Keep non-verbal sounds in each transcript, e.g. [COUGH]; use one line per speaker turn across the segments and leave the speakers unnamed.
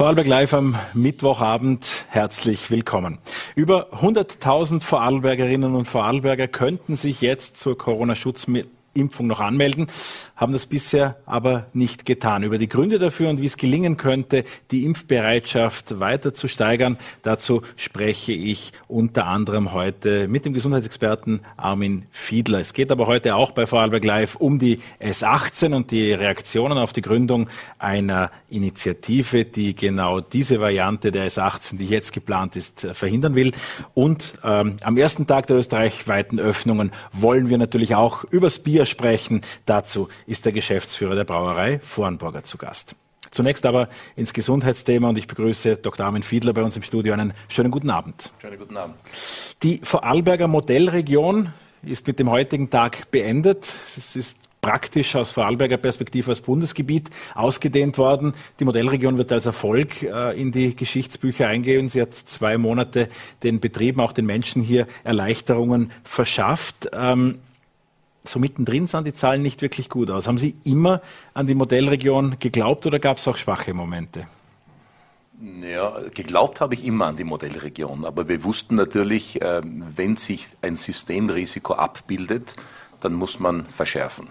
Vorarlberg Live am Mittwochabend. Herzlich willkommen. Über 100.000 Vorarlbergerinnen und Vorarlberger könnten sich jetzt zur Corona-Schutzmittel Impfung noch anmelden, haben das bisher aber nicht getan. Über die Gründe dafür und wie es gelingen könnte, die Impfbereitschaft weiter zu steigern, dazu spreche ich unter anderem heute mit dem Gesundheitsexperten Armin Fiedler. Es geht aber heute auch bei Vorarlberg Live um die S18 und die Reaktionen auf die Gründung einer Initiative, die genau diese Variante der S18, die jetzt geplant ist, verhindern will. Und ähm, am ersten Tag der österreichweiten Öffnungen wollen wir natürlich auch übers Bier Bier sprechen. Dazu ist der Geschäftsführer der Brauerei Vornburger zu Gast. Zunächst aber ins Gesundheitsthema und ich begrüße Dr. Armin Fiedler bei uns im Studio. Einen schönen guten Abend. Schönen guten Abend. Die Vorarlberger Modellregion ist mit dem heutigen Tag beendet. Es ist praktisch aus Vorarlberger Perspektive als Bundesgebiet ausgedehnt worden. Die Modellregion wird als Erfolg äh, in die Geschichtsbücher eingehen. Sie hat zwei Monate den Betrieben, auch den Menschen hier Erleichterungen verschafft. So mittendrin sahen die Zahlen nicht wirklich gut aus. Haben Sie immer an die Modellregion geglaubt oder gab es auch schwache Momente?
Ja, geglaubt habe ich immer an die Modellregion, aber wir wussten natürlich, äh, wenn sich ein Systemrisiko abbildet, dann muss man verschärfen.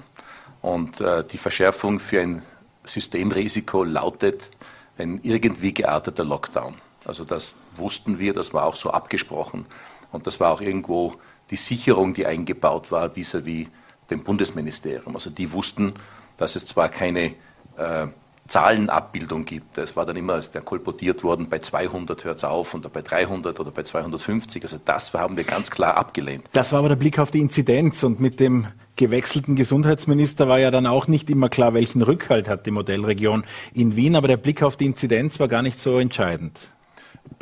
Und äh, die Verschärfung für ein Systemrisiko lautet ein irgendwie gearteter Lockdown. Also das wussten wir, das war auch so abgesprochen und das war auch irgendwo die Sicherung, die eingebaut war vis-à-vis -vis dem Bundesministerium. Also die wussten, dass es zwar keine äh, Zahlenabbildung gibt. Es war dann immer ist der kolportiert worden, bei 200 hört es auf oder bei 300 oder bei 250. Also das haben wir ganz klar abgelehnt.
Das war aber der Blick auf die Inzidenz und mit dem gewechselten Gesundheitsminister war ja dann auch nicht immer klar, welchen Rückhalt hat die Modellregion in Wien. Aber der Blick auf die Inzidenz war gar nicht so entscheidend.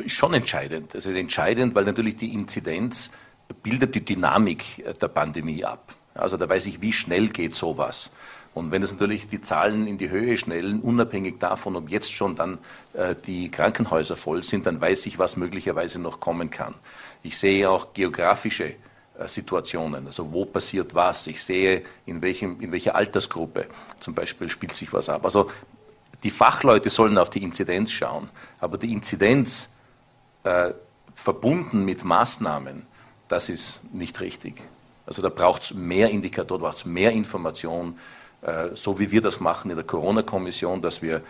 Schon entscheidend. Also entscheidend, weil natürlich die Inzidenz bildet die Dynamik der Pandemie ab. Also da weiß ich, wie schnell geht sowas. Und wenn es natürlich die Zahlen in die Höhe schnellen, unabhängig davon, ob jetzt schon dann äh, die Krankenhäuser voll sind, dann weiß ich, was möglicherweise noch kommen kann. Ich sehe auch geografische äh, Situationen, also wo passiert was. Ich sehe, in, welchem, in welcher Altersgruppe zum Beispiel spielt sich was ab. Also die Fachleute sollen auf die Inzidenz schauen, aber die Inzidenz äh, verbunden mit Maßnahmen, das ist nicht richtig. Also da braucht es mehr Indikatoren, braucht es mehr Information, äh, so wie wir das machen in der Corona-Kommission, dass wir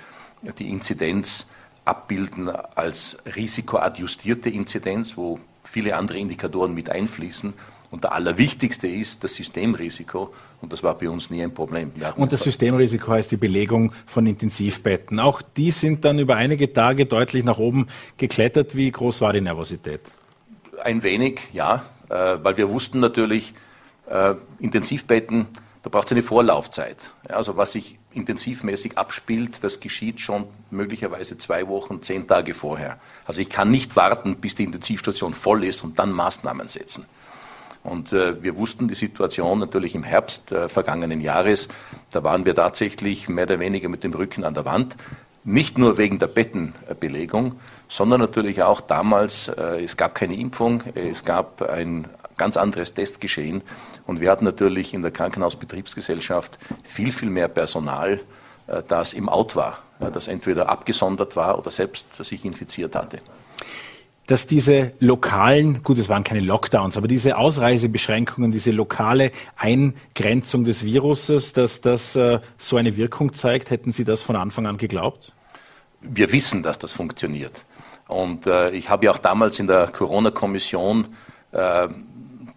die Inzidenz abbilden als risikoadjustierte Inzidenz, wo viele andere Indikatoren mit einfließen. Und der allerwichtigste ist das Systemrisiko. Und das war bei uns nie ein Problem.
Und das Systemrisiko heißt die Belegung von Intensivbetten. Auch die sind dann über einige Tage deutlich nach oben geklettert. Wie groß war die Nervosität?
Ein wenig, ja, äh, weil wir wussten natürlich, äh, Intensivbetten, da braucht es eine Vorlaufzeit. Ja, also was sich intensivmäßig abspielt, das geschieht schon möglicherweise zwei Wochen, zehn Tage vorher. Also ich kann nicht warten, bis die Intensivstation voll ist und dann Maßnahmen setzen. Und äh, wir wussten die Situation natürlich im Herbst äh, vergangenen Jahres. Da waren wir tatsächlich mehr oder weniger mit dem Rücken an der Wand. Nicht nur wegen der Bettenbelegung, sondern natürlich auch damals, äh, es gab keine Impfung, es gab ein ganz anderes Testgeschehen. Und wir hatten natürlich in der Krankenhausbetriebsgesellschaft viel, viel mehr Personal, äh, das im Out war, das entweder abgesondert war oder selbst sich infiziert hatte
dass diese lokalen, gut, es waren keine Lockdowns, aber diese Ausreisebeschränkungen, diese lokale Eingrenzung des Viruses, dass das äh, so eine Wirkung zeigt, hätten Sie das von Anfang an geglaubt?
Wir wissen, dass das funktioniert. Und äh, ich habe ja auch damals in der Corona-Kommission äh,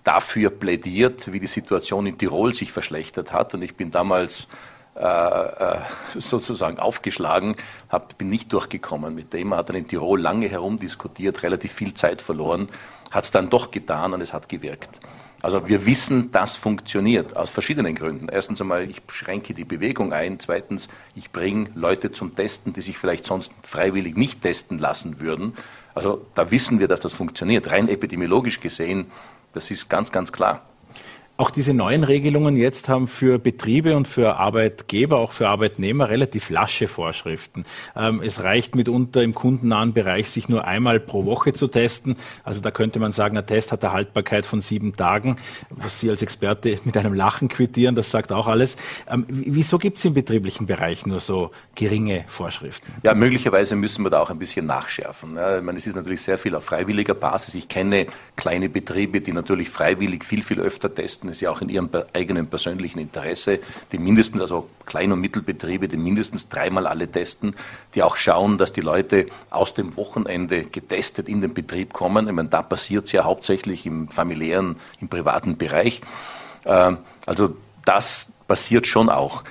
dafür plädiert, wie die Situation in Tirol sich verschlechtert hat. Und ich bin damals äh, äh, sozusagen aufgeschlagen, hab, bin nicht durchgekommen mit dem. Hat dann in Tirol lange herumdiskutiert, relativ viel Zeit verloren, hat es dann doch getan und es hat gewirkt. Also wir wissen, das funktioniert aus verschiedenen Gründen. Erstens einmal, ich schränke die Bewegung ein. Zweitens, ich bringe Leute zum Testen, die sich vielleicht sonst freiwillig nicht testen lassen würden. Also da wissen wir, dass das funktioniert. Rein epidemiologisch gesehen das ist ganz, ganz klar.
Auch diese neuen Regelungen jetzt haben für Betriebe und für Arbeitgeber, auch für Arbeitnehmer relativ lasche Vorschriften. Ähm, es reicht mitunter im kundennahen Bereich, sich nur einmal pro Woche zu testen. Also da könnte man sagen, ein Test hat eine Haltbarkeit von sieben Tagen, was Sie als Experte mit einem Lachen quittieren, das sagt auch alles. Ähm, wieso gibt es im betrieblichen Bereich nur so geringe Vorschriften?
Ja, möglicherweise müssen wir da auch ein bisschen nachschärfen. Ich meine, es ist natürlich sehr viel auf freiwilliger Basis. Ich kenne kleine Betriebe, die natürlich freiwillig viel, viel öfter testen. Das ist ja auch in ihrem eigenen persönlichen Interesse, die mindestens, also Klein- und Mittelbetriebe, die mindestens dreimal alle testen, die auch schauen, dass die Leute aus dem Wochenende getestet in den Betrieb kommen. Ich meine, da passiert es ja hauptsächlich im familiären, im privaten Bereich. Ähm, also das passiert schon auch.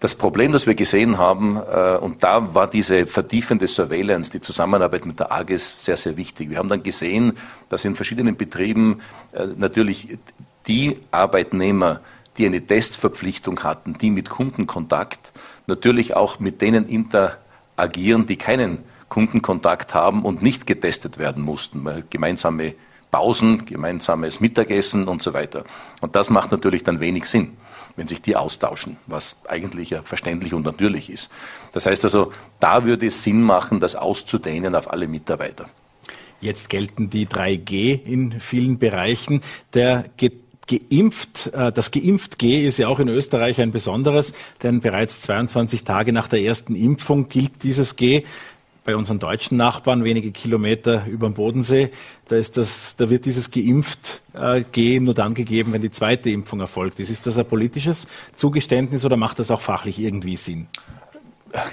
Das Problem, das wir gesehen haben, äh, und da war diese vertiefende Surveillance, die Zusammenarbeit mit der AGES sehr, sehr wichtig. Wir haben dann gesehen, dass in verschiedenen Betrieben äh, natürlich die Arbeitnehmer, die eine Testverpflichtung hatten, die mit Kundenkontakt natürlich auch mit denen interagieren, die keinen Kundenkontakt haben und nicht getestet werden mussten. Gemeinsame Pausen, gemeinsames Mittagessen und so weiter. Und das macht natürlich dann wenig Sinn wenn sich die austauschen, was eigentlich ja verständlich und natürlich ist. Das heißt also, da würde es Sinn machen, das auszudehnen auf alle Mitarbeiter.
Jetzt gelten die 3G in vielen Bereichen. Der geimpft, äh, das geimpft G ist ja auch in Österreich ein besonderes, denn bereits 22 Tage nach der ersten Impfung gilt dieses G bei unseren deutschen Nachbarn, wenige Kilometer über dem Bodensee, da, ist das, da wird dieses geimpft äh, gehen nur dann gegeben, wenn die zweite Impfung erfolgt ist. Ist das ein politisches Zugeständnis oder macht das auch fachlich irgendwie Sinn?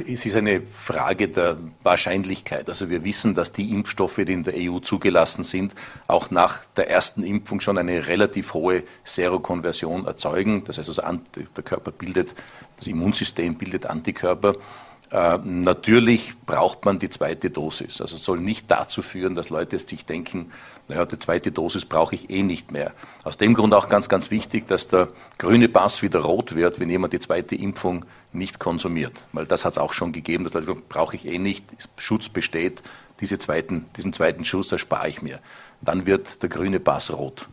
Es ist eine Frage der Wahrscheinlichkeit. Also wir wissen, dass die Impfstoffe, die in der EU zugelassen sind, auch nach der ersten Impfung schon eine relativ hohe Serokonversion erzeugen. Das heißt, also der Körper bildet, das Immunsystem bildet Antikörper. Äh, natürlich braucht man die zweite Dosis. Also soll nicht dazu führen, dass Leute sich denken, naja, die zweite Dosis brauche ich eh nicht mehr. Aus dem Grund auch ganz, ganz wichtig, dass der grüne Pass wieder rot wird, wenn jemand die zweite Impfung nicht konsumiert. Weil das hat es auch schon gegeben, dass Leute brauche ich eh nicht, Schutz besteht, diese zweiten, diesen zweiten Schuss erspare ich mir. Dann wird der grüne Pass rot.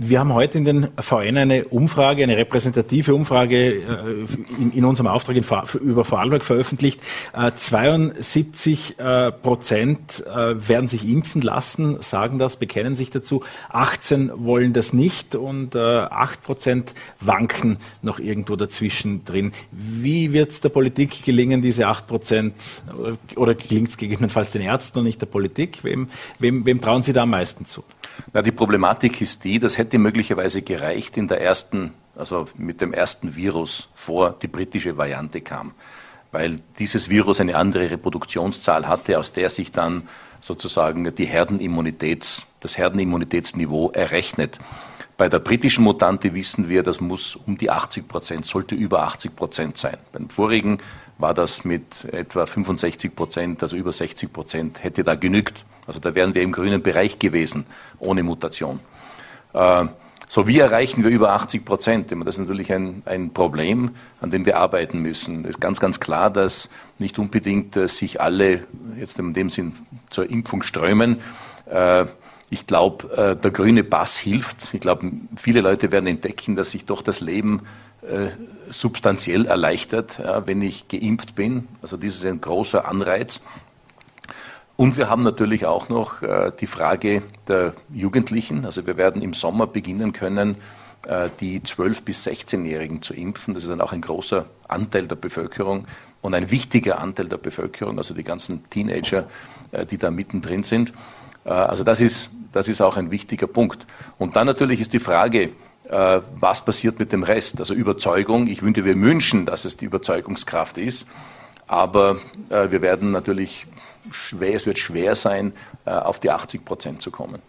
Wir haben heute in den VN eine Umfrage, eine repräsentative Umfrage äh, in, unserem Auftrag über Vorarlberg veröffentlicht. 72 äh, äh, Prozent werden sich impfen lassen, sagen das, bekennen sich dazu. 18 wollen das nicht und 8 Prozent wanken noch irgendwo dazwischen drin. Wie wird es der Politik gelingen, diese 8 Prozent, oder gelingt es gegebenenfalls den Ärzten und nicht der Politik? Wem, wem, wem trauen Sie da am meisten zu?
Na, die Problematik ist die, das hätte möglicherweise gereicht in der ersten, also mit dem ersten Virus, vor die britische Variante kam. Weil dieses Virus eine andere Reproduktionszahl hatte, aus der sich dann sozusagen die Herdenimmunitäts, das Herdenimmunitätsniveau errechnet. Bei der britischen Mutante wissen wir, das muss um die 80 Prozent, sollte über 80 Prozent sein. Beim vorigen war das mit etwa 65 Prozent, also über 60 Prozent, hätte da genügt. Also da wären wir im grünen Bereich gewesen, ohne Mutation. Äh, so, wie erreichen wir über 80 Prozent? Das ist natürlich ein, ein Problem, an dem wir arbeiten müssen. Es ist ganz, ganz klar, dass nicht unbedingt äh, sich alle jetzt in dem Sinn zur Impfung strömen. Äh, ich glaube, der grüne Pass hilft. Ich glaube, viele Leute werden entdecken, dass sich doch das Leben äh, substanziell erleichtert, ja, wenn ich geimpft bin. Also das ist ein großer Anreiz. Und wir haben natürlich auch noch äh, die Frage der Jugendlichen. Also wir werden im Sommer beginnen können, äh, die 12- bis 16-Jährigen zu impfen. Das ist dann auch ein großer Anteil der Bevölkerung und ein wichtiger Anteil der Bevölkerung, also die ganzen Teenager, äh, die da mittendrin sind. Äh, also das ist, das ist auch ein wichtiger Punkt. Und dann natürlich ist die Frage, was passiert mit dem Rest? Also Überzeugung. Ich wünsche, wir wünschen, dass es die Überzeugungskraft ist. Aber äh, wir werden natürlich schwer, es wird schwer sein, äh, auf die 80 Prozent zu kommen.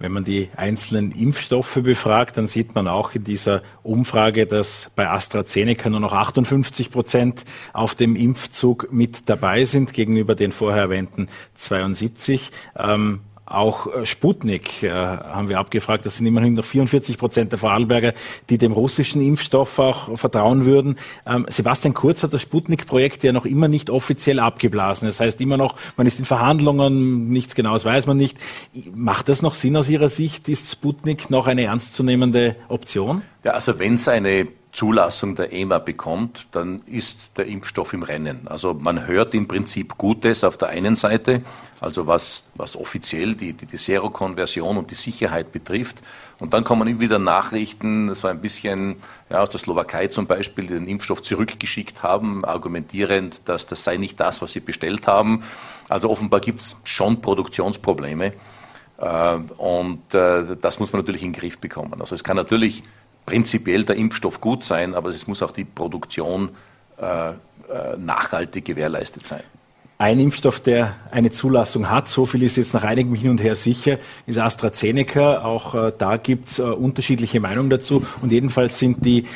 Wenn man die einzelnen Impfstoffe befragt, dann sieht man auch in dieser Umfrage, dass bei AstraZeneca nur noch 58 Prozent auf dem Impfzug mit dabei sind, gegenüber den vorher erwähnten 72. Ähm, auch äh, Sputnik äh, haben wir abgefragt. Das sind immerhin noch 44 Prozent der Vorarlberger, die dem russischen Impfstoff auch vertrauen würden. Ähm, Sebastian Kurz hat das Sputnik-Projekt ja noch immer nicht offiziell abgeblasen. Das heißt immer noch, man ist in Verhandlungen, nichts Genaues weiß man nicht. Macht das noch Sinn aus Ihrer Sicht? Ist Sputnik noch eine ernstzunehmende Option?
Ja, also wenn es eine Zulassung der EMA bekommt, dann ist der Impfstoff im Rennen. Also man hört im Prinzip Gutes auf der einen Seite, also was, was offiziell die, die, die Serokonversion und die Sicherheit betrifft. Und dann kommen immer wieder Nachrichten, so ein bisschen ja, aus der Slowakei zum Beispiel, die den Impfstoff zurückgeschickt haben, argumentierend, dass das sei nicht das, was sie bestellt haben. Also offenbar gibt es schon Produktionsprobleme. Äh, und äh, das muss man natürlich in den Griff bekommen. Also es kann natürlich prinzipiell der Impfstoff gut sein, aber es muss auch die Produktion äh, äh, nachhaltig gewährleistet sein.
Ein Impfstoff, der eine Zulassung hat, so viel ist jetzt nach einigem Hin und Her sicher, ist AstraZeneca. Auch äh, da gibt es äh, unterschiedliche Meinungen dazu. Und jedenfalls sind die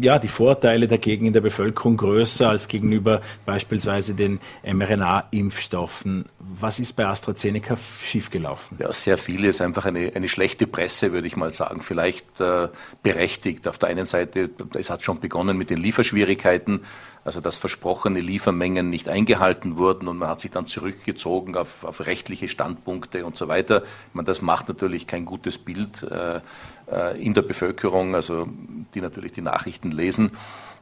ja, die Vorteile dagegen in der Bevölkerung größer als gegenüber beispielsweise den mRNA-Impfstoffen. Was ist bei AstraZeneca schiefgelaufen?
Ja, sehr viel ist einfach eine, eine schlechte Presse, würde ich mal sagen. Vielleicht äh, berechtigt. Auf der einen Seite, es hat schon begonnen mit den Lieferschwierigkeiten also dass versprochene Liefermengen nicht eingehalten wurden und man hat sich dann zurückgezogen auf, auf rechtliche Standpunkte und so weiter. Meine, das macht natürlich kein gutes Bild äh, äh, in der Bevölkerung, also die natürlich die Nachrichten lesen.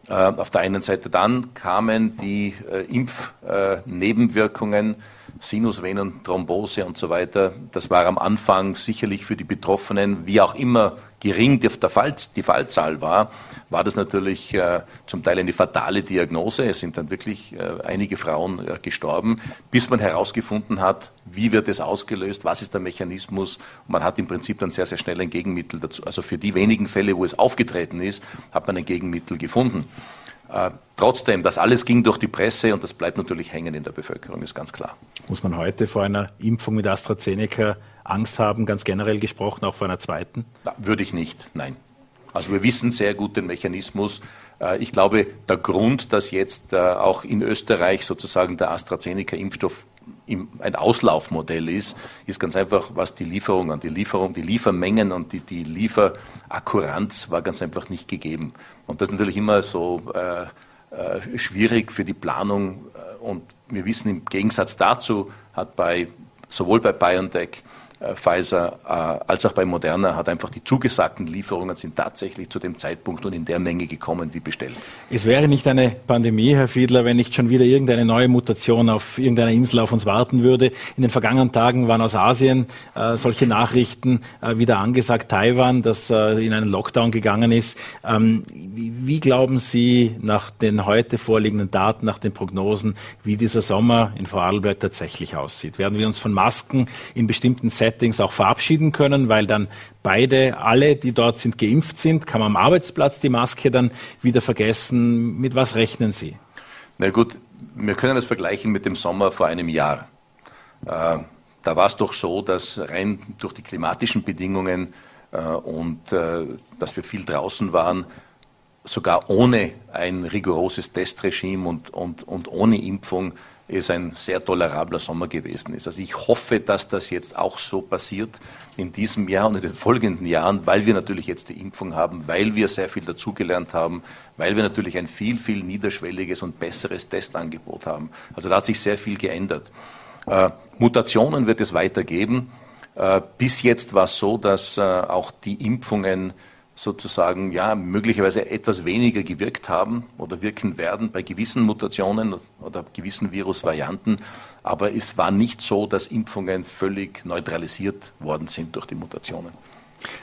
Äh, auf der einen Seite dann kamen die äh, Impfnebenwirkungen, Sinusvenenthrombose und so weiter. Das war am Anfang sicherlich für die Betroffenen, wie auch immer gering die, Fall, die Fallzahl war, war das natürlich äh, zum Teil eine fatale Diagnose. Es sind dann wirklich äh, einige Frauen äh, gestorben, bis man herausgefunden hat, wie wird es ausgelöst, was ist der Mechanismus. Und man hat im Prinzip dann sehr, sehr schnell ein Gegenmittel dazu. Also für die wenigen Fälle, wo es aufgetreten ist, hat man ein Gegenmittel gefunden. Äh, trotzdem, das alles ging durch die Presse und das bleibt natürlich hängen in der Bevölkerung, ist ganz klar.
Muss man heute vor einer Impfung mit AstraZeneca Angst haben, ganz generell gesprochen, auch vor einer zweiten?
Na, würde ich nicht, nein. Also wir wissen sehr gut den Mechanismus. Äh, ich glaube, der Grund, dass jetzt äh, auch in Österreich sozusagen der AstraZeneca-Impfstoff ein Auslaufmodell ist, ist ganz einfach, was die Lieferung an die Lieferung, die Liefermengen und die, die Lieferakkuranz war ganz einfach nicht gegeben. Und das ist natürlich immer so äh, äh, schwierig für die Planung. Und wir wissen im Gegensatz dazu hat bei sowohl bei BioNTech äh, Pfizer äh, als auch bei Moderna hat einfach die zugesagten Lieferungen sind tatsächlich zu dem Zeitpunkt und in der Menge gekommen wie bestellt.
Es wäre nicht eine Pandemie, Herr Fiedler, wenn nicht schon wieder irgendeine neue Mutation auf irgendeiner Insel auf uns warten würde. In den vergangenen Tagen waren aus Asien äh, solche Nachrichten äh, wieder angesagt. Taiwan, das äh, in einen Lockdown gegangen ist. Ähm, wie, wie glauben Sie nach den heute vorliegenden Daten, nach den Prognosen, wie dieser Sommer in Vorarlberg tatsächlich aussieht? Werden wir uns von Masken in bestimmten Settings Settings auch verabschieden können, weil dann beide, alle, die dort sind, geimpft sind. Kann man am Arbeitsplatz die Maske dann wieder vergessen? Mit was rechnen Sie?
Na gut, wir können das vergleichen mit dem Sommer vor einem Jahr. Äh, da war es doch so, dass rein durch die klimatischen Bedingungen äh, und äh, dass wir viel draußen waren, sogar ohne ein rigoroses Testregime und, und, und ohne Impfung es ein sehr tolerabler Sommer gewesen ist. Also ich hoffe, dass das jetzt auch so passiert in diesem Jahr und in den folgenden Jahren, weil wir natürlich jetzt die Impfung haben, weil wir sehr viel dazugelernt haben, weil wir natürlich ein viel, viel niederschwelliges und besseres Testangebot haben. Also da hat sich sehr viel geändert. Äh, Mutationen wird es weitergeben. Äh, bis jetzt war es so, dass äh, auch die Impfungen sozusagen ja möglicherweise etwas weniger gewirkt haben oder wirken werden bei gewissen Mutationen oder gewissen Virusvarianten. Aber es war nicht so, dass Impfungen völlig neutralisiert worden sind durch die Mutationen.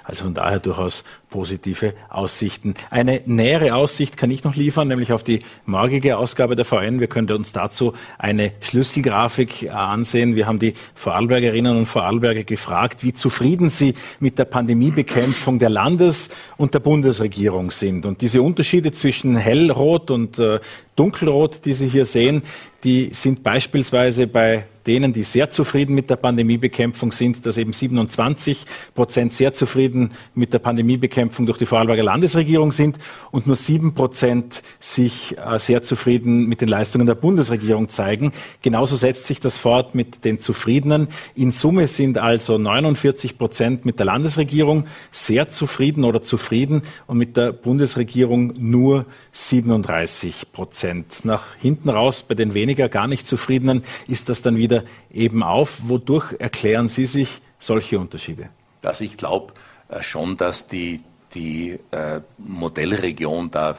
Also von daher durchaus positive Aussichten. Eine nähere Aussicht kann ich noch liefern, nämlich auf die morgige Ausgabe der VN. Wir können uns dazu eine Schlüsselgrafik äh, ansehen. Wir haben die Vorarlbergerinnen und Vorarlberger gefragt, wie zufrieden sie mit der Pandemiebekämpfung der Landes- und der Bundesregierung sind. Und diese Unterschiede zwischen hellrot und äh, dunkelrot, die Sie hier sehen, die sind beispielsweise bei denen, die sehr zufrieden mit der Pandemiebekämpfung sind, dass eben 27 Prozent sehr zufrieden mit der Pandemiebekämpfung durch die Vorarlberger Landesregierung sind und nur sieben Prozent sich äh, sehr zufrieden mit den Leistungen der Bundesregierung zeigen. Genauso setzt sich das fort mit den Zufriedenen. In Summe sind also 49 Prozent mit der Landesregierung sehr zufrieden oder zufrieden und mit der Bundesregierung nur 37 Prozent. Nach hinten raus bei den weniger gar nicht Zufriedenen ist das dann wieder eben auf. Wodurch erklären Sie sich solche Unterschiede?
Also ich glaube schon, dass die, die äh, Modellregion da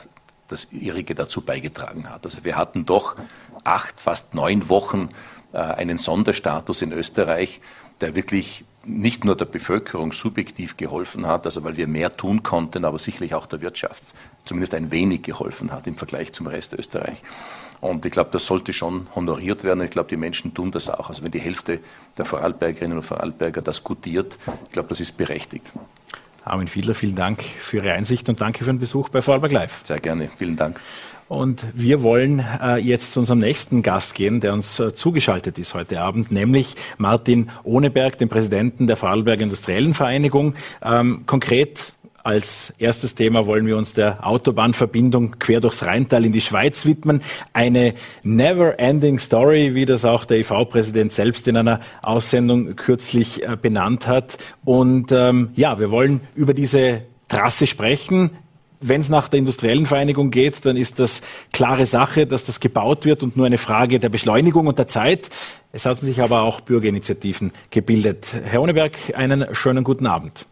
das Ihrige dazu beigetragen hat. Also wir hatten doch acht, fast neun Wochen äh, einen Sonderstatus in Österreich, der wirklich nicht nur der Bevölkerung subjektiv geholfen hat, also weil wir mehr tun konnten, aber sicherlich auch der Wirtschaft zumindest ein wenig geholfen hat im Vergleich zum Rest Österreich. Und ich glaube, das sollte schon honoriert werden. Ich glaube, die Menschen tun das auch. Also wenn die Hälfte der Vorarlbergerinnen und Vorarlberger das gutiert, ich glaube, das ist berechtigt.
Armin Fiedler, vielen Dank für Ihre Einsicht und danke für den Besuch bei Vorarlberg Live.
Sehr gerne, vielen Dank.
Und wir wollen äh, jetzt zu unserem nächsten Gast gehen, der uns äh, zugeschaltet ist heute Abend, nämlich Martin Ohneberg, dem Präsidenten der Vorarlberger Industriellen Vereinigung. Ähm, konkret als erstes Thema wollen wir uns der Autobahnverbindung quer durchs Rheintal in die Schweiz widmen. Eine never-ending Story, wie das auch der EV-Präsident selbst in einer Aussendung kürzlich äh, benannt hat. Und ähm, ja, wir wollen über diese Trasse sprechen. Wenn es nach der industriellen Vereinigung geht, dann ist das klare Sache, dass das gebaut wird und nur eine Frage der Beschleunigung und der Zeit. Es haben sich aber auch Bürgerinitiativen gebildet. Herr Ohneberg, einen schönen guten Abend.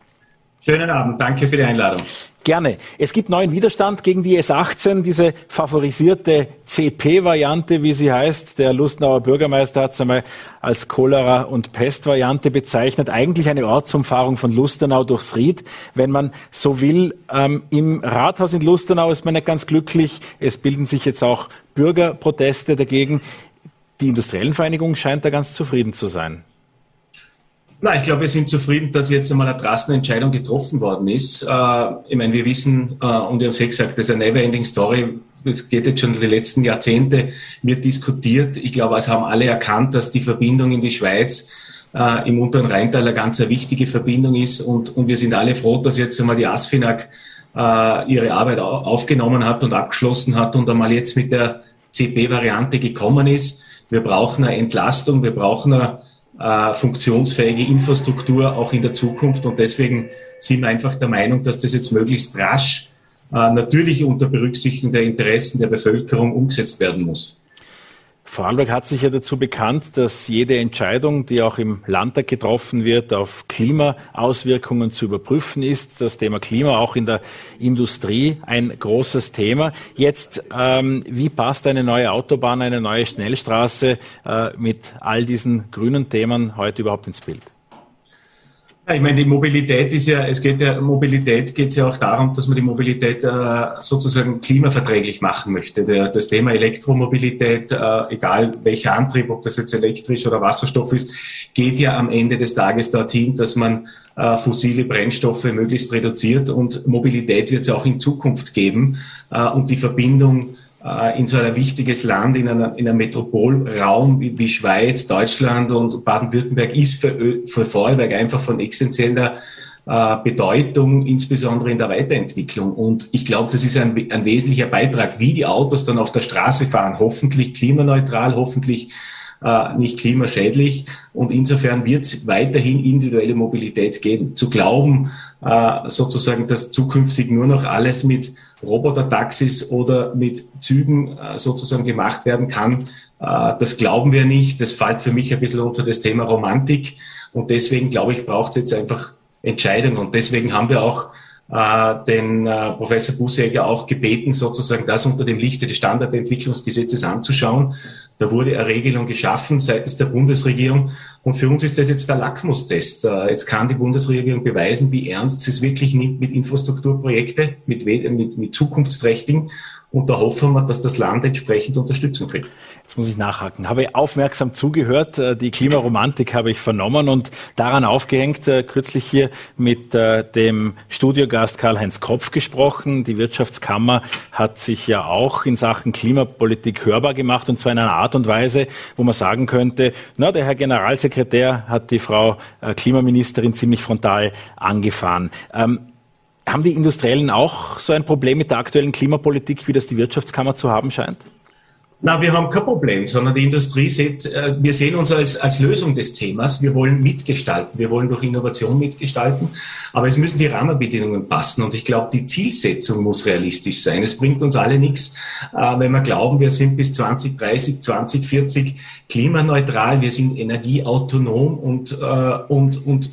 Schönen Abend, danke für die Einladung.
Gerne. Es gibt neuen Widerstand gegen die S18, diese favorisierte CP-Variante, wie sie heißt. Der Lustenauer Bürgermeister hat es einmal als Cholera- und Pest-Variante bezeichnet. Eigentlich eine Ortsumfahrung von Lustenau durchs Ried, wenn man so will. Ähm, Im Rathaus in Lustenau ist man nicht ganz glücklich. Es bilden sich jetzt auch Bürgerproteste dagegen. Die Industriellen Vereinigung scheint da ganz zufrieden zu sein.
Na, ich glaube, wir sind zufrieden, dass jetzt einmal eine drassene Entscheidung getroffen worden ist. Äh, ich meine, wir wissen, äh, und wir haben es ja gesagt, das ist eine never-ending Story. Es geht jetzt schon die letzten Jahrzehnte, wird diskutiert. Ich glaube, es haben alle erkannt, dass die Verbindung in die Schweiz äh, im unteren Rheintal eine ganz wichtige Verbindung ist. Und, und wir sind alle froh, dass jetzt einmal die ASFINAG äh, ihre Arbeit aufgenommen hat und abgeschlossen hat und einmal jetzt mit der CP-Variante gekommen ist. Wir brauchen eine Entlastung, wir brauchen eine äh, funktionsfähige Infrastruktur auch in der Zukunft. Und deswegen sind wir einfach der Meinung, dass das jetzt möglichst rasch, äh, natürlich unter Berücksichtigung der Interessen der Bevölkerung umgesetzt werden muss.
Vorarlberg hat sich ja dazu bekannt, dass jede Entscheidung, die auch im Landtag getroffen wird, auf Klimaauswirkungen zu überprüfen ist. Das Thema Klima auch in der Industrie ein großes Thema. Jetzt, ähm, wie passt eine neue Autobahn, eine neue Schnellstraße äh, mit all diesen grünen Themen heute überhaupt ins Bild?
Ja, ich meine, die Mobilität ist ja, es geht ja, Mobilität geht ja auch darum, dass man die Mobilität äh, sozusagen klimaverträglich machen möchte. Der, das Thema Elektromobilität, äh, egal welcher Antrieb, ob das jetzt elektrisch oder Wasserstoff ist, geht ja am Ende des Tages dorthin, dass man äh, fossile Brennstoffe möglichst reduziert und Mobilität wird es auch in Zukunft geben äh, und die Verbindung in so ein wichtiges Land, in, einer, in einem Metropolraum wie, wie Schweiz, Deutschland und Baden-Württemberg ist für, für Vorarlberg einfach von essentieller äh, Bedeutung, insbesondere in der Weiterentwicklung. Und ich glaube, das ist ein, ein wesentlicher Beitrag, wie die Autos dann auf der Straße fahren. Hoffentlich klimaneutral, hoffentlich äh, nicht klimaschädlich. Und insofern wird es weiterhin individuelle Mobilität geben. Zu glauben, äh, sozusagen, dass zukünftig nur noch alles mit Roboter-Taxis oder mit Zügen äh, sozusagen gemacht werden kann, äh, das glauben wir nicht. Das fällt für mich ein bisschen unter das Thema Romantik. Und deswegen, glaube ich, braucht es jetzt einfach Entscheidungen. Und deswegen haben wir auch äh, den äh, Professor Bussäger auch gebeten, sozusagen das unter dem Lichte des Standardentwicklungsgesetzes anzuschauen. Da wurde eine Regelung geschaffen seitens der Bundesregierung Und für uns ist das jetzt der Lackmustest. Äh, jetzt kann die Bundesregierung beweisen, wie ernst sie es wirklich nimmt mit Infrastrukturprojekte, mit, mit, mit zukunftsträchtigen und da hoffen wir, dass das Land entsprechend Unterstützung kriegt.
Jetzt muss ich nachhaken. Habe ich aufmerksam zugehört. Äh, die Klimaromantik habe ich vernommen und daran aufgehängt, äh, kürzlich hier mit äh, dem Studiogast Karl-Heinz Kopf gesprochen. Die Wirtschaftskammer hat sich ja auch in Sachen Klimapolitik hörbar gemacht und zwar in einer Art und Weise, wo man sagen könnte, na, der Herr Generalsekretär hat die Frau Klimaministerin ziemlich frontal angefahren. Ähm, haben die Industriellen auch so ein Problem mit der aktuellen Klimapolitik, wie das die Wirtschaftskammer zu haben scheint?
Na, wir haben kein Problem, sondern die Industrie sieht, äh, wir sehen uns als, als Lösung des Themas. Wir wollen mitgestalten. Wir wollen durch Innovation mitgestalten. Aber es müssen die Rahmenbedingungen passen. Und ich glaube, die Zielsetzung muss realistisch sein. Es bringt uns alle nichts, äh, wenn wir glauben, wir sind bis 2030, 2040 klimaneutral. Wir sind energieautonom und, äh, und, und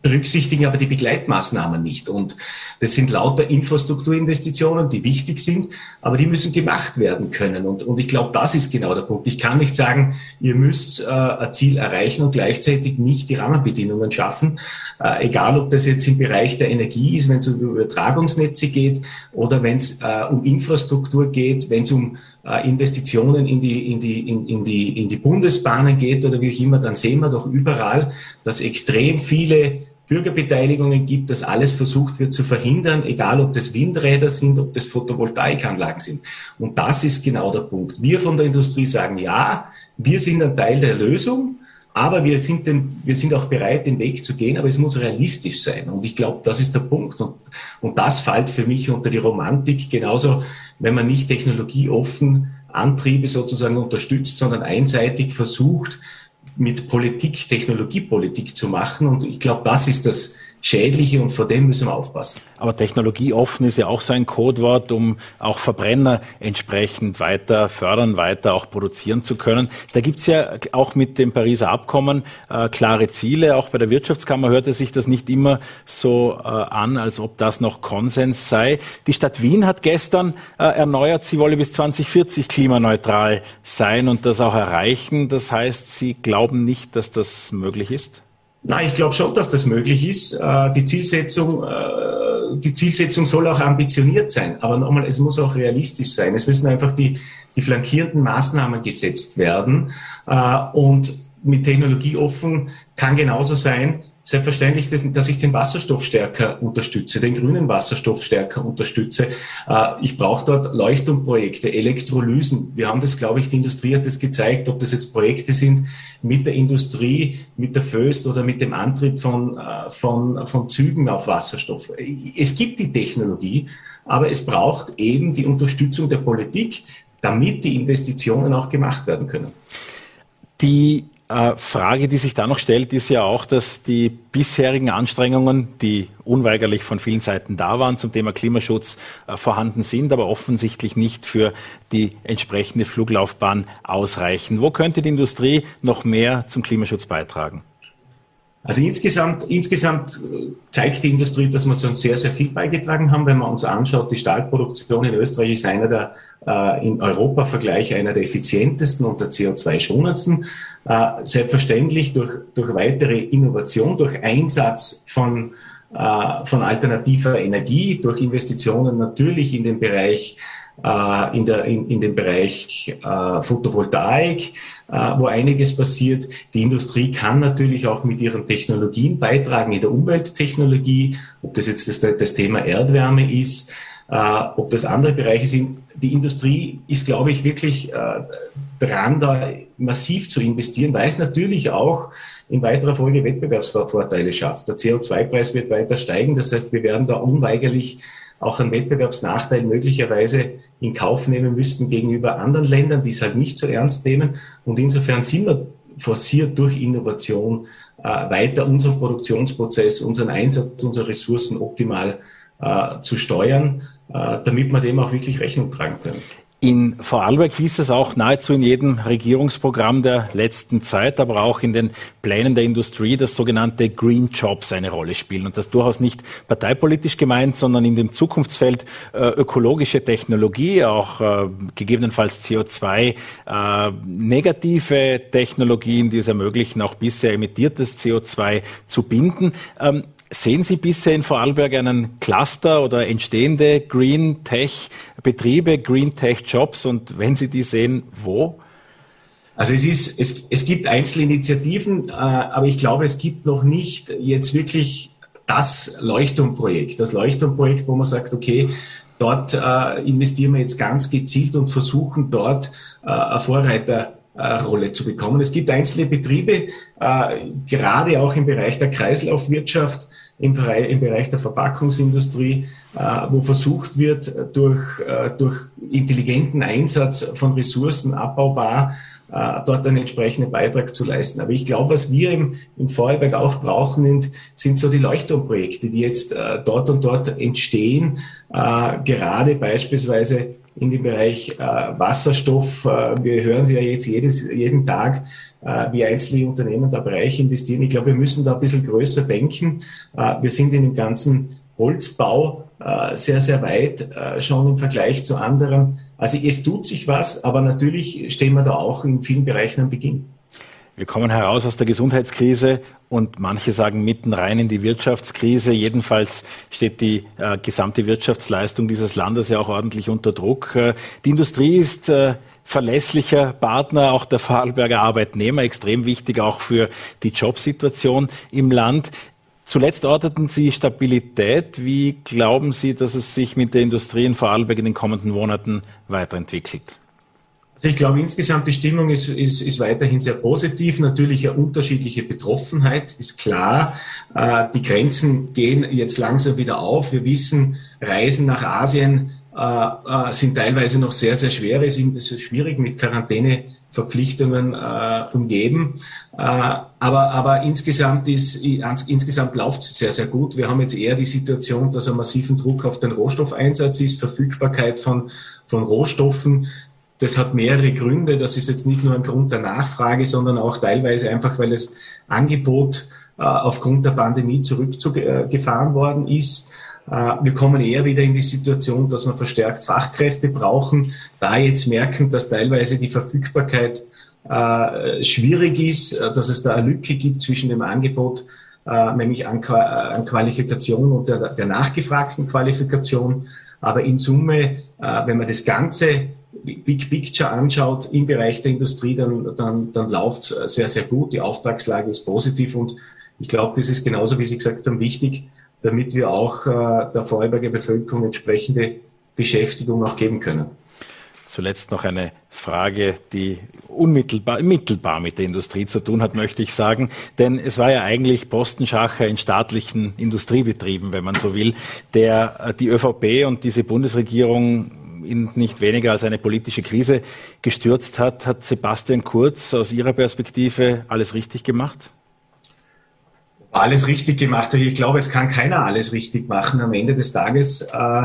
berücksichtigen aber die Begleitmaßnahmen nicht. Und das sind lauter Infrastrukturinvestitionen, die wichtig sind, aber die müssen gemacht werden können. Und, und ich glaube, das ist genau der Punkt. Ich kann nicht sagen, ihr müsst äh, ein Ziel erreichen und gleichzeitig nicht die Rahmenbedingungen schaffen. Äh, egal, ob das jetzt im Bereich der Energie ist, wenn es um Übertragungsnetze geht oder wenn es äh, um Infrastruktur geht, wenn es um Investitionen in die, in, die, in, in, die, in die Bundesbahnen geht oder wie auch immer, dann sehen wir doch überall, dass extrem viele Bürgerbeteiligungen gibt, dass alles versucht wird zu verhindern, egal ob das Windräder sind, ob das Photovoltaikanlagen sind. Und das ist genau der Punkt. Wir von der Industrie sagen, ja, wir sind ein Teil der Lösung, aber wir sind, den, wir sind auch bereit, den Weg zu gehen, aber es muss realistisch sein. Und ich glaube, das ist der Punkt. Und, und das fällt für mich unter die Romantik. Genauso, wenn man nicht technologieoffen Antriebe sozusagen unterstützt, sondern einseitig versucht, mit Politik, Technologiepolitik zu machen. Und ich glaube, das ist das Schädliche und vor dem müssen wir aufpassen.
Aber technologieoffen ist ja auch so ein Codewort, um auch Verbrenner entsprechend weiter fördern, weiter auch produzieren zu können. Da gibt's ja auch mit dem Pariser Abkommen äh, klare Ziele. Auch bei der Wirtschaftskammer hörte sich das nicht immer so äh, an, als ob das noch Konsens sei. Die Stadt Wien hat gestern äh, erneuert, sie wolle bis 2040 klimaneutral sein und das auch erreichen. Das heißt, Sie glauben nicht, dass das möglich ist?
Na, ich glaube schon, dass das möglich ist. Äh, die Zielsetzung, äh, die Zielsetzung soll auch ambitioniert sein, aber nochmal, es muss auch realistisch sein. Es müssen einfach die, die flankierenden Maßnahmen gesetzt werden äh, und mit Technologie offen kann genauso sein, Selbstverständlich, dass ich den Wasserstoff stärker unterstütze, den grünen Wasserstoff stärker unterstütze. Äh, ich brauche dort Leuchtturmprojekte, Elektrolysen. Wir haben das, glaube ich, die Industrie hat das gezeigt, ob das jetzt Projekte sind mit der Industrie, mit der Föst oder mit dem Antrieb von, äh, von, von Zügen auf Wasserstoff. Es gibt die Technologie, aber es braucht eben die Unterstützung der Politik, damit die Investitionen auch gemacht werden können.
Die Frage, die sich da noch stellt, ist ja auch, dass die bisherigen Anstrengungen, die unweigerlich von vielen Seiten da waren, zum Thema Klimaschutz äh, vorhanden sind, aber offensichtlich nicht für die entsprechende Fluglaufbahn ausreichen. Wo könnte die Industrie noch mehr zum Klimaschutz beitragen?
Also insgesamt, insgesamt äh, zeigt die Industrie, dass wir uns sehr, sehr viel beigetragen haben. Wenn man uns anschaut, die Stahlproduktion in Österreich ist einer der, äh, in Europa-Vergleich einer der effizientesten und der CO2-schonendsten. Äh, selbstverständlich durch, durch weitere Innovation, durch Einsatz von, äh, von alternativer Energie, durch Investitionen natürlich in den Bereich äh, in, der, in, in dem Bereich äh, Photovoltaik, äh, wo einiges passiert. Die Industrie kann natürlich auch mit ihren Technologien beitragen, in der Umwelttechnologie, ob das jetzt das, das Thema Erdwärme ist, äh, ob das andere Bereiche sind. Die Industrie ist, glaube ich, wirklich äh, dran, da massiv zu investieren, weil es natürlich auch in weiterer Folge Wettbewerbsvorteile schafft. Der CO2-Preis wird weiter steigen. Das heißt, wir werden da unweigerlich auch einen Wettbewerbsnachteil möglicherweise in Kauf nehmen müssten gegenüber anderen Ländern, die es halt nicht so ernst nehmen. Und insofern sind wir forciert durch Innovation äh, weiter unseren Produktionsprozess, unseren Einsatz unserer Ressourcen optimal äh, zu steuern, äh, damit wir dem auch wirklich Rechnung tragen können.
In Vorarlberg hieß es auch nahezu in jedem Regierungsprogramm der letzten Zeit, aber auch in den Plänen der Industrie, dass sogenannte Green Jobs eine Rolle spielen. Und das durchaus nicht parteipolitisch gemeint, sondern in dem Zukunftsfeld äh, ökologische Technologie, auch äh, gegebenenfalls CO2, äh, negative Technologien, die es ermöglichen, auch bisher emittiertes CO2 zu binden. Ähm, Sehen Sie bisher in Vorarlberg einen Cluster oder entstehende Green Tech Betriebe, Green Tech Jobs und wenn Sie die sehen, wo?
Also es ist, es, es gibt Einzelinitiativen, äh, aber ich glaube, es gibt noch nicht jetzt wirklich das Leuchtturmprojekt, das Leuchtturmprojekt, wo man sagt, okay, dort äh, investieren wir jetzt ganz gezielt und versuchen dort äh, eine Vorreiter Rolle zu bekommen. Es gibt einzelne Betriebe, gerade auch im Bereich der Kreislaufwirtschaft, im Bereich, der Verpackungsindustrie, äh, wo versucht wird, durch, äh, durch intelligenten Einsatz von Ressourcen abbaubar äh, dort einen entsprechenden Beitrag zu leisten. Aber ich glaube, was wir im, im Vorarlberg auch brauchen, sind, sind so die Leuchtturmprojekte, die jetzt äh, dort und dort entstehen, äh, gerade beispielsweise in dem Bereich äh, Wasserstoff. Äh, wir hören sie ja jetzt jedes, jeden Tag, äh, wie einzelne Unternehmen da Bereich investieren. Ich glaube, wir müssen da ein bisschen größer denken. Äh, wir sind in dem ganzen Holzbau äh, sehr, sehr weit äh, schon im Vergleich zu anderen. Also es tut sich was, aber natürlich stehen wir da auch in vielen Bereichen am Beginn.
Wir kommen heraus aus der Gesundheitskrise und manche sagen mitten rein in die Wirtschaftskrise. Jedenfalls steht die äh, gesamte Wirtschaftsleistung dieses Landes ja auch ordentlich unter Druck. Äh, die Industrie ist äh, verlässlicher Partner auch der Vorarlberger Arbeitnehmer, extrem wichtig auch für die Jobsituation im Land. Zuletzt orteten Sie Stabilität. Wie glauben Sie, dass es sich mit der Industrie in Vorarlberg in den kommenden Monaten weiterentwickelt?
Also ich glaube, insgesamt die Stimmung ist, ist, ist weiterhin sehr positiv. Natürlich eine unterschiedliche Betroffenheit ist klar. Äh, die Grenzen gehen jetzt langsam wieder auf. Wir wissen, Reisen nach Asien äh, äh, sind teilweise noch sehr, sehr schwer. Es ist schwierig mit Quarantäneverpflichtungen äh, umgeben. Äh, aber, aber insgesamt ist, insgesamt läuft es sehr, sehr gut. Wir haben jetzt eher die Situation, dass ein massiven Druck auf den Rohstoffeinsatz ist, Verfügbarkeit von, von Rohstoffen. Das hat mehrere Gründe. Das ist jetzt nicht nur ein Grund der Nachfrage, sondern auch teilweise einfach, weil das Angebot äh, aufgrund der Pandemie zurückgefahren worden ist. Äh, wir kommen eher wieder in die Situation, dass wir verstärkt Fachkräfte brauchen, da jetzt merken, dass teilweise die Verfügbarkeit äh, schwierig ist, dass es da eine Lücke gibt zwischen dem Angebot, nämlich an, Qualifikation und der, nachgefragten Qualifikation. Aber in Summe, wenn man das Ganze Big Picture anschaut im Bereich der Industrie, dann, dann, dann läuft es sehr, sehr gut. Die Auftragslage ist positiv und ich glaube, das ist genauso, wie Sie gesagt haben, wichtig, damit wir auch äh, der Vorarlberger Bevölkerung entsprechende Beschäftigung auch geben können.
Zuletzt noch eine Frage, die unmittelbar, mittelbar mit der Industrie zu tun hat, möchte ich sagen. Denn es war ja eigentlich Postenschacher in staatlichen Industriebetrieben, wenn man so will, der äh, die ÖVP und diese Bundesregierung in nicht weniger als eine politische Krise gestürzt hat. Hat Sebastian Kurz aus Ihrer Perspektive alles richtig gemacht?
Alles richtig gemacht. Ich glaube, es kann keiner alles richtig machen am Ende des Tages. Äh,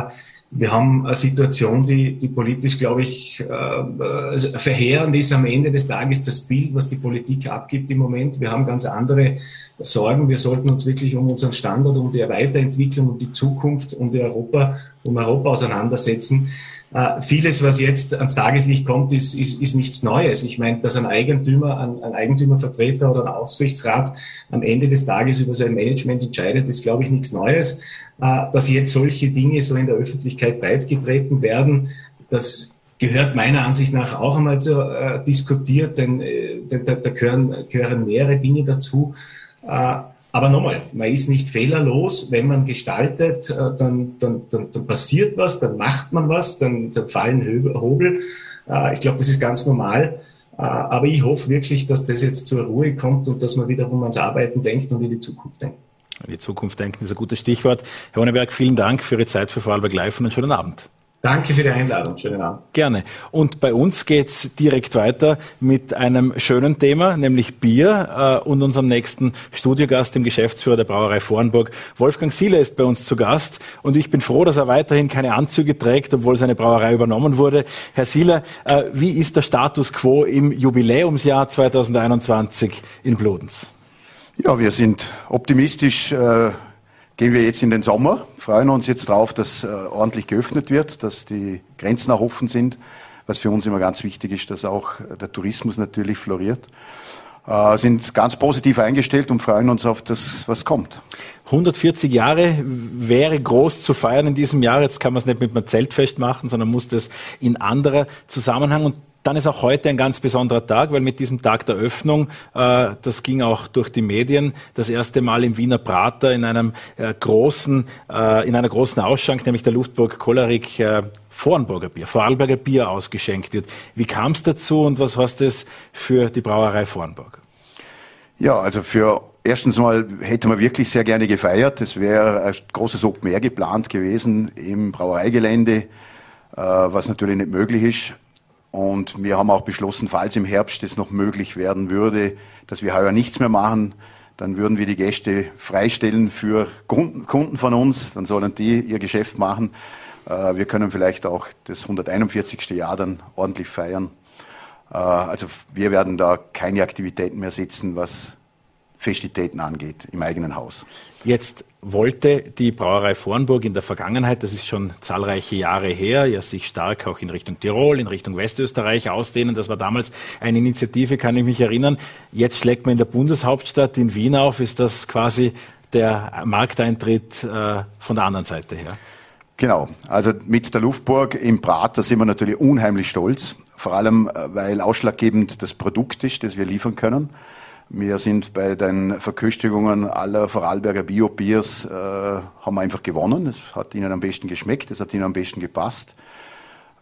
wir haben eine Situation, die, die politisch, glaube ich, äh, also verheerend ist am Ende des Tages das Bild, was die Politik abgibt im Moment. Wir haben ganz andere Sorgen. Wir sollten uns wirklich um unseren Standort, um die Weiterentwicklung, um die Zukunft, um die Europa, um Europa auseinandersetzen. Äh, vieles, was jetzt ans Tageslicht kommt, ist, ist, ist nichts Neues. Ich meine, dass ein Eigentümer, ein, ein Eigentümervertreter oder ein Aufsichtsrat am Ende des Tages über sein Management entscheidet, ist, glaube ich, nichts Neues. Äh, dass jetzt solche Dinge so in der Öffentlichkeit breitgetreten werden, das gehört meiner Ansicht nach auch einmal zu äh, diskutiert, denn äh, da, da gehören, gehören mehrere Dinge dazu. Äh, aber nochmal, man ist nicht fehlerlos. Wenn man gestaltet, äh, dann, dann, dann, dann passiert was, dann macht man was, dann, dann fallen Hobel. Äh, ich glaube, das ist ganz normal. Äh, aber ich hoffe wirklich, dass das jetzt zur Ruhe kommt und dass man wieder um ans Arbeiten denkt und in die Zukunft denkt.
In die Zukunft denken ist ein gutes Stichwort. Herr Honeberg, vielen Dank für Ihre Zeit für Vorarlberg Live und einen schönen Abend.
Danke für die Einladung. Schönen Abend.
Gerne. Und bei uns geht's direkt weiter mit einem schönen Thema, nämlich Bier äh, und unserem nächsten Studiogast, dem Geschäftsführer der Brauerei Vornburg. Wolfgang Siele ist bei uns zu Gast und ich bin froh, dass er weiterhin keine Anzüge trägt, obwohl seine Brauerei übernommen wurde. Herr Siele, äh, wie ist der Status quo im Jubiläumsjahr 2021 in Bludenz?
Ja, wir sind optimistisch. Äh gehen wir jetzt in den Sommer, freuen uns jetzt darauf, dass äh, ordentlich geöffnet wird, dass die Grenzen auch offen sind, was für uns immer ganz wichtig ist, dass auch der Tourismus natürlich floriert. Äh, sind ganz positiv eingestellt und freuen uns auf das, was kommt.
140 Jahre wäre groß zu feiern in diesem Jahr. Jetzt kann man es nicht mit einem Zeltfest machen, sondern muss das in anderer Zusammenhang. Und dann ist auch heute ein ganz besonderer Tag, weil mit diesem Tag der Öffnung, äh, das ging auch durch die Medien, das erste Mal im Wiener Prater in einem äh, großen, äh, in einer großen Ausschank, nämlich der Luftburg Kolerik, äh, Vorarlberger Bier, Vorarlberger Bier ausgeschenkt wird. Wie kam es dazu und was heißt das für die Brauerei Vorarlberg?
Ja, also für erstens mal hätte man wirklich sehr gerne gefeiert. Es wäre ein großes Open Air geplant gewesen im Brauereigelände, äh, was natürlich nicht möglich ist. Und wir haben auch beschlossen, falls im Herbst es noch möglich werden würde, dass wir heuer nichts mehr machen, dann würden wir die Gäste freistellen für Kunden von uns, dann sollen die ihr Geschäft machen. Äh, wir können vielleicht auch das 141. Jahr dann ordentlich feiern. Äh, also wir werden da keine Aktivitäten mehr setzen, was Festivitäten angeht im eigenen Haus.
Jetzt wollte die Brauerei Vornburg in der Vergangenheit, das ist schon zahlreiche Jahre her, ja sich stark auch in Richtung Tirol, in Richtung Westösterreich ausdehnen. Das war damals eine Initiative, kann ich mich erinnern. Jetzt schlägt man in der Bundeshauptstadt in Wien auf. Ist das quasi der Markteintritt äh, von der anderen Seite her?
Genau. Also mit der Luftburg im Prater sind wir natürlich unheimlich stolz. Vor allem, äh, weil ausschlaggebend das Produkt ist, das wir liefern können. Wir sind bei den Verköstigungen aller Vorarlberger Bio-Biers, äh, haben wir einfach gewonnen. Es hat ihnen am besten geschmeckt, es hat ihnen am besten gepasst.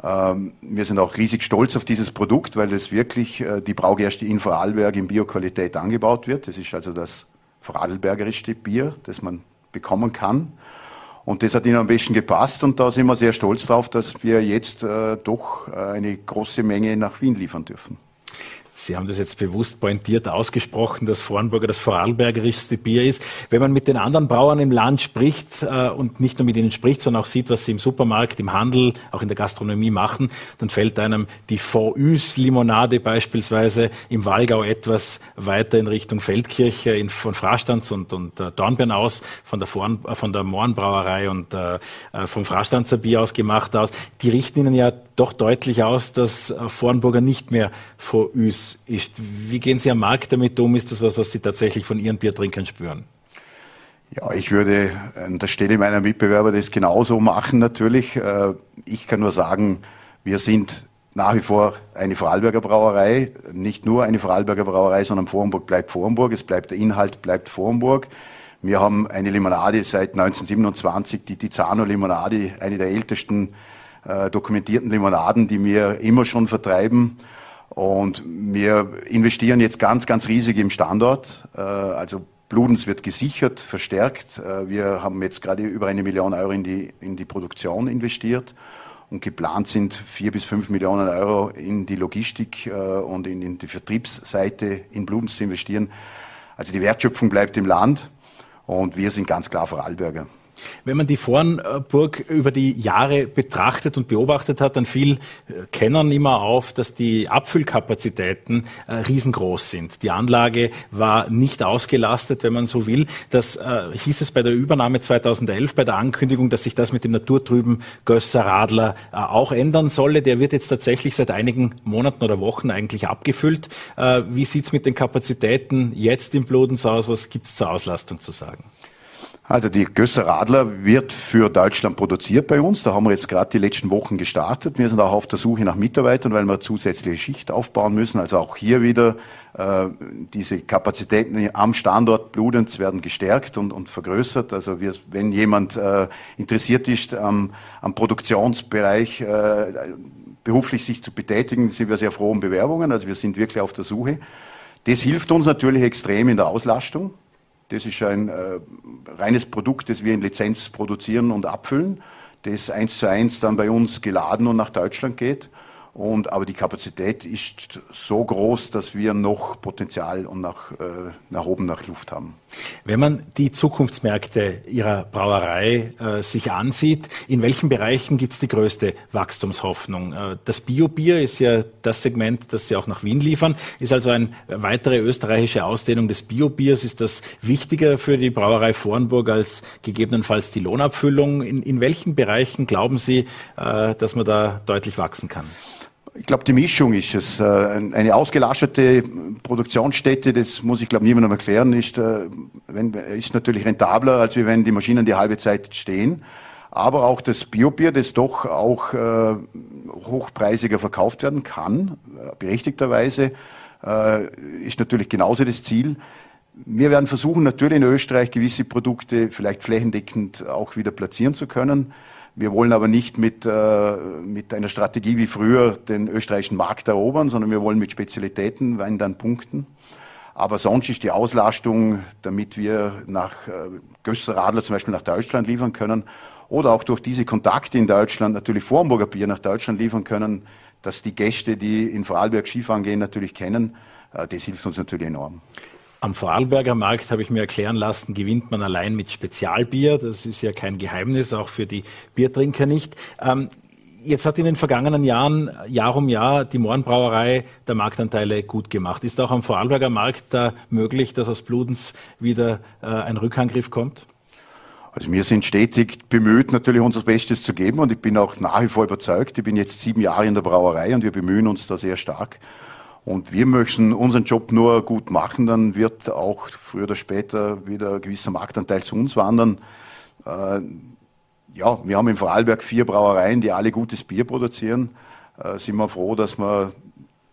Ähm, wir sind auch riesig stolz auf dieses Produkt, weil es wirklich äh, die Braugerste in Vorarlberg in Bioqualität angebaut wird. Das ist also das vorarlbergerischste Bier, das man bekommen kann. Und das hat ihnen am besten gepasst und da sind wir sehr stolz drauf, dass wir jetzt äh, doch äh, eine große Menge nach Wien liefern dürfen.
Sie haben das jetzt bewusst pointiert ausgesprochen, dass Vornburger das vorarlbergerischste Bier ist. Wenn man mit den anderen Brauern im Land spricht äh, und nicht nur mit ihnen spricht, sondern auch sieht, was sie im Supermarkt, im Handel, auch in der Gastronomie machen, dann fällt einem die Fondue-Limonade beispielsweise im Wallgau etwas weiter in Richtung Feldkirche in, von Frastanz und, und äh, Dornbirn aus, von der, Vorn, äh, von der Mohrenbrauerei und äh, äh, vom Frastanzer Bier aus gemacht aus. Die richten ihnen ja doch deutlich aus, dass äh, Vornburger nicht mehr Fondue ist. Wie gehen Sie am Markt damit um? Ist das was, was Sie tatsächlich von Ihren Biertrinkern spüren?
Ja, ich würde an der Stelle meiner Mitbewerber das genauso machen natürlich. Äh, ich kann nur sagen, wir sind nach wie vor eine Vorarlberger Brauerei, nicht nur eine Vorarlberger Brauerei, sondern Vorhamburg bleibt Vorhamburg, es bleibt der Inhalt, bleibt Vorhamburg. Wir haben eine Limonade seit 1927, die Tizano Limonade, eine der ältesten äh, dokumentierten Limonaden, die wir immer schon vertreiben. Und wir investieren jetzt ganz, ganz riesig im Standort. Äh, also Bludens wird gesichert, verstärkt. Äh, wir haben jetzt gerade über eine Million Euro in die, in die Produktion investiert und geplant sind vier bis fünf Millionen Euro in die Logistik äh, und in, in die Vertriebsseite in Bludens zu investieren. Also die Wertschöpfung bleibt im Land und wir sind ganz klar Vorarlberger.
Wenn man die Vornburg über die Jahre betrachtet und beobachtet hat, dann fiel äh, Kennern immer auf, dass die Abfüllkapazitäten äh, riesengroß sind. Die Anlage war nicht ausgelastet, wenn man so will. Das äh, hieß es bei der Übernahme 2011, bei der Ankündigung, dass sich das mit dem naturtrüben Gösser Radler äh, auch ändern solle. Der wird jetzt tatsächlich seit einigen Monaten oder Wochen eigentlich abgefüllt. Äh, wie sieht's mit den Kapazitäten jetzt im Blodens aus? Was gibt's zur Auslastung zu sagen?
Also die Gösser Radler wird für Deutschland produziert bei uns. Da haben wir jetzt gerade die letzten Wochen gestartet. Wir sind auch auf der Suche nach Mitarbeitern, weil wir zusätzliche Schicht aufbauen müssen. Also auch hier wieder äh, diese Kapazitäten am Standort Bludenz werden gestärkt und, und vergrößert. Also wir, wenn jemand äh, interessiert ist am, am Produktionsbereich äh, beruflich sich zu betätigen, sind wir sehr froh um Bewerbungen. Also wir sind wirklich auf der Suche. Das hilft uns natürlich extrem in der Auslastung. Das ist ein äh, reines Produkt, das wir in Lizenz produzieren und abfüllen. das eins zu eins dann bei uns geladen und nach Deutschland geht. Und, aber die Kapazität ist so groß, dass wir noch Potenzial und nach, äh, nach oben nach Luft haben.
Wenn man die Zukunftsmärkte Ihrer Brauerei äh, sich ansieht, in welchen Bereichen gibt es die größte Wachstumshoffnung? Äh, das Biobier ist ja das Segment, das Sie auch nach Wien liefern, ist also eine weitere österreichische Ausdehnung des Biobiers. Ist das wichtiger für die Brauerei Vornburg als gegebenenfalls die Lohnabfüllung? In, in welchen Bereichen glauben Sie, äh, dass man da deutlich wachsen kann?
Ich glaube, die Mischung ist es. Äh, eine ausgelastete Produktionsstätte, das muss ich glaube niemandem erklären, ist, äh, ist natürlich rentabler, als wenn die Maschinen die halbe Zeit stehen. Aber auch das Biobier, das doch auch äh, hochpreisiger verkauft werden kann, berechtigterweise, ist natürlich genauso das Ziel. Wir werden versuchen, natürlich in Österreich gewisse Produkte vielleicht flächendeckend auch wieder platzieren zu können. Wir wollen aber nicht mit, äh, mit einer Strategie wie früher den österreichischen Markt erobern, sondern wir wollen mit Spezialitäten Wein dann punkten. Aber sonst ist die Auslastung, damit wir nach äh, Gösser Radler zum Beispiel nach Deutschland liefern können oder auch durch diese Kontakte in Deutschland natürlich Vormburger Bier nach Deutschland liefern können, dass die Gäste, die in Vorarlberg Skifahren gehen, natürlich kennen. Äh, das hilft uns natürlich enorm.
Am Vorarlberger Markt habe ich mir erklären lassen, gewinnt man allein mit Spezialbier. Das ist ja kein Geheimnis, auch für die Biertrinker nicht. Ähm, jetzt hat in den vergangenen Jahren Jahr um Jahr die Mohrenbrauerei der Marktanteile gut gemacht. Ist auch am Vorarlberger Markt da möglich, dass aus Bludens wieder äh, ein Rückangriff kommt?
Also wir sind stetig bemüht, natürlich unser Bestes zu geben und ich bin auch nach wie vor überzeugt. Ich bin jetzt sieben Jahre in der Brauerei und wir bemühen uns da sehr stark. Und wir möchten unseren Job nur gut machen, dann wird auch früher oder später wieder ein gewisser Marktanteil zu uns wandern. Äh, ja, wir haben in Vorarlberg vier Brauereien, die alle gutes Bier produzieren. Äh, sind wir froh, dass wir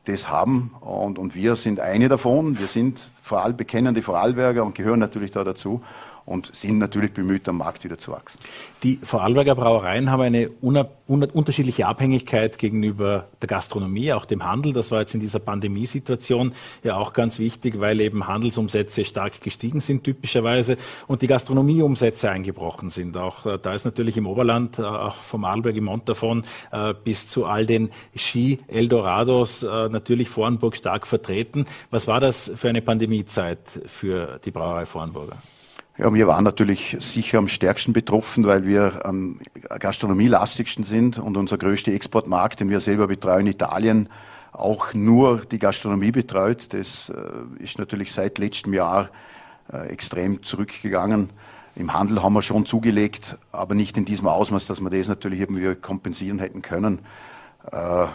das haben und, und wir sind eine davon. Wir sind Voral bekennende Vorarlberger und gehören natürlich da dazu und sind natürlich bemüht, am Markt wieder zu wachsen.
Die Vorarlberger Brauereien haben eine unterschiedliche Abhängigkeit gegenüber der Gastronomie, auch dem Handel. Das war jetzt in dieser Pandemiesituation ja auch ganz wichtig, weil eben Handelsumsätze stark gestiegen sind typischerweise und die Gastronomieumsätze eingebrochen sind. Auch äh, da ist natürlich im Oberland, äh, auch vom Arlberg im Montafon äh, bis zu all den Ski-Eldorados natürlich Vornburg stark vertreten. Was war das für eine Pandemiezeit für die Brauerei Vornburger?
Ja, wir waren natürlich sicher am stärksten betroffen, weil wir am gastronomielastigsten sind und unser größter Exportmarkt, den wir selber betreuen, Italien, auch nur die Gastronomie betreut. Das äh, ist natürlich seit letztem Jahr äh, extrem zurückgegangen. Im Handel haben wir schon zugelegt, aber nicht in diesem Ausmaß, dass wir das natürlich irgendwie kompensieren hätten können. Äh,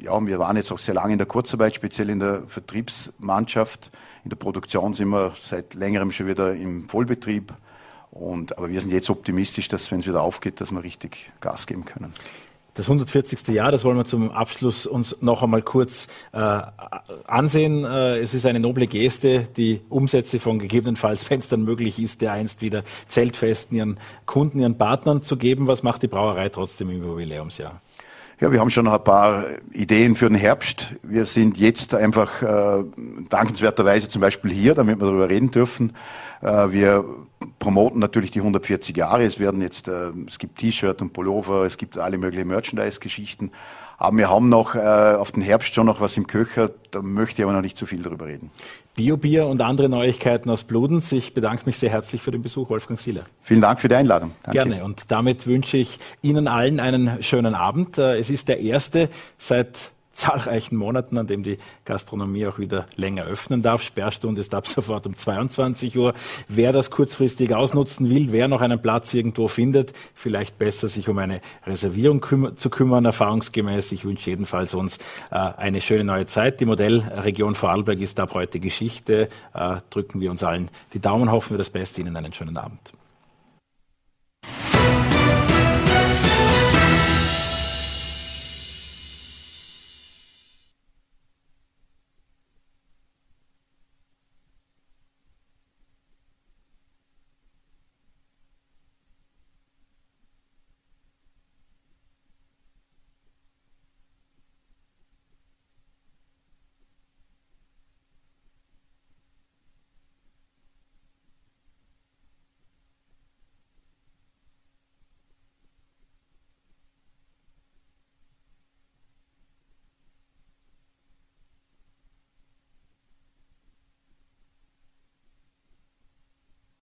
ja, wir waren jetzt auch sehr lange in der Kurzarbeit, speziell in der Vertriebsmannschaft. In der Produktion sind wir seit längerem schon wieder im Vollbetrieb. Und, aber wir sind jetzt optimistisch, dass wenn es wieder aufgeht, dass wir richtig Gas geben können.
Das 140. Jahr, das wollen wir zum Abschluss uns noch einmal kurz äh, ansehen. Äh, es ist eine noble Geste, die Umsätze von gegebenenfalls, [LAUGHS] dann möglich ist, der einst wieder Zeltfesten ihren Kunden, ihren Partnern zu geben. Was macht die Brauerei trotzdem im Jubiläumsjahr?
Ja, wir haben schon ein paar Ideen für den Herbst. Wir sind jetzt einfach äh, dankenswerterweise zum Beispiel hier, damit wir darüber reden dürfen. Äh, wir promoten natürlich die 140 Jahre. Es werden jetzt, äh, es gibt T-Shirt und Pullover, es gibt alle möglichen Merchandise-Geschichten. Aber wir haben noch äh, auf den Herbst schon noch was im Köcher, da möchte ich aber noch nicht zu viel darüber reden.
Biobier und andere Neuigkeiten aus Bludens. Ich bedanke mich sehr herzlich für den Besuch, Wolfgang Sieler.
Vielen Dank für die Einladung.
Danke. Gerne. Und damit wünsche ich Ihnen allen einen schönen Abend. Äh, es ist der erste seit zahlreichen Monaten, an dem die Gastronomie auch wieder länger öffnen darf. Sperrstunde ist ab sofort um 22 Uhr. Wer das kurzfristig ausnutzen will, wer noch einen Platz irgendwo findet, vielleicht besser sich um eine Reservierung küm zu kümmern, erfahrungsgemäß. Ich wünsche jedenfalls uns äh, eine schöne neue Zeit. Die Modellregion Vorarlberg ist ab heute Geschichte. Äh, drücken wir uns allen die Daumen, hoffen wir das Beste. Ihnen einen schönen Abend.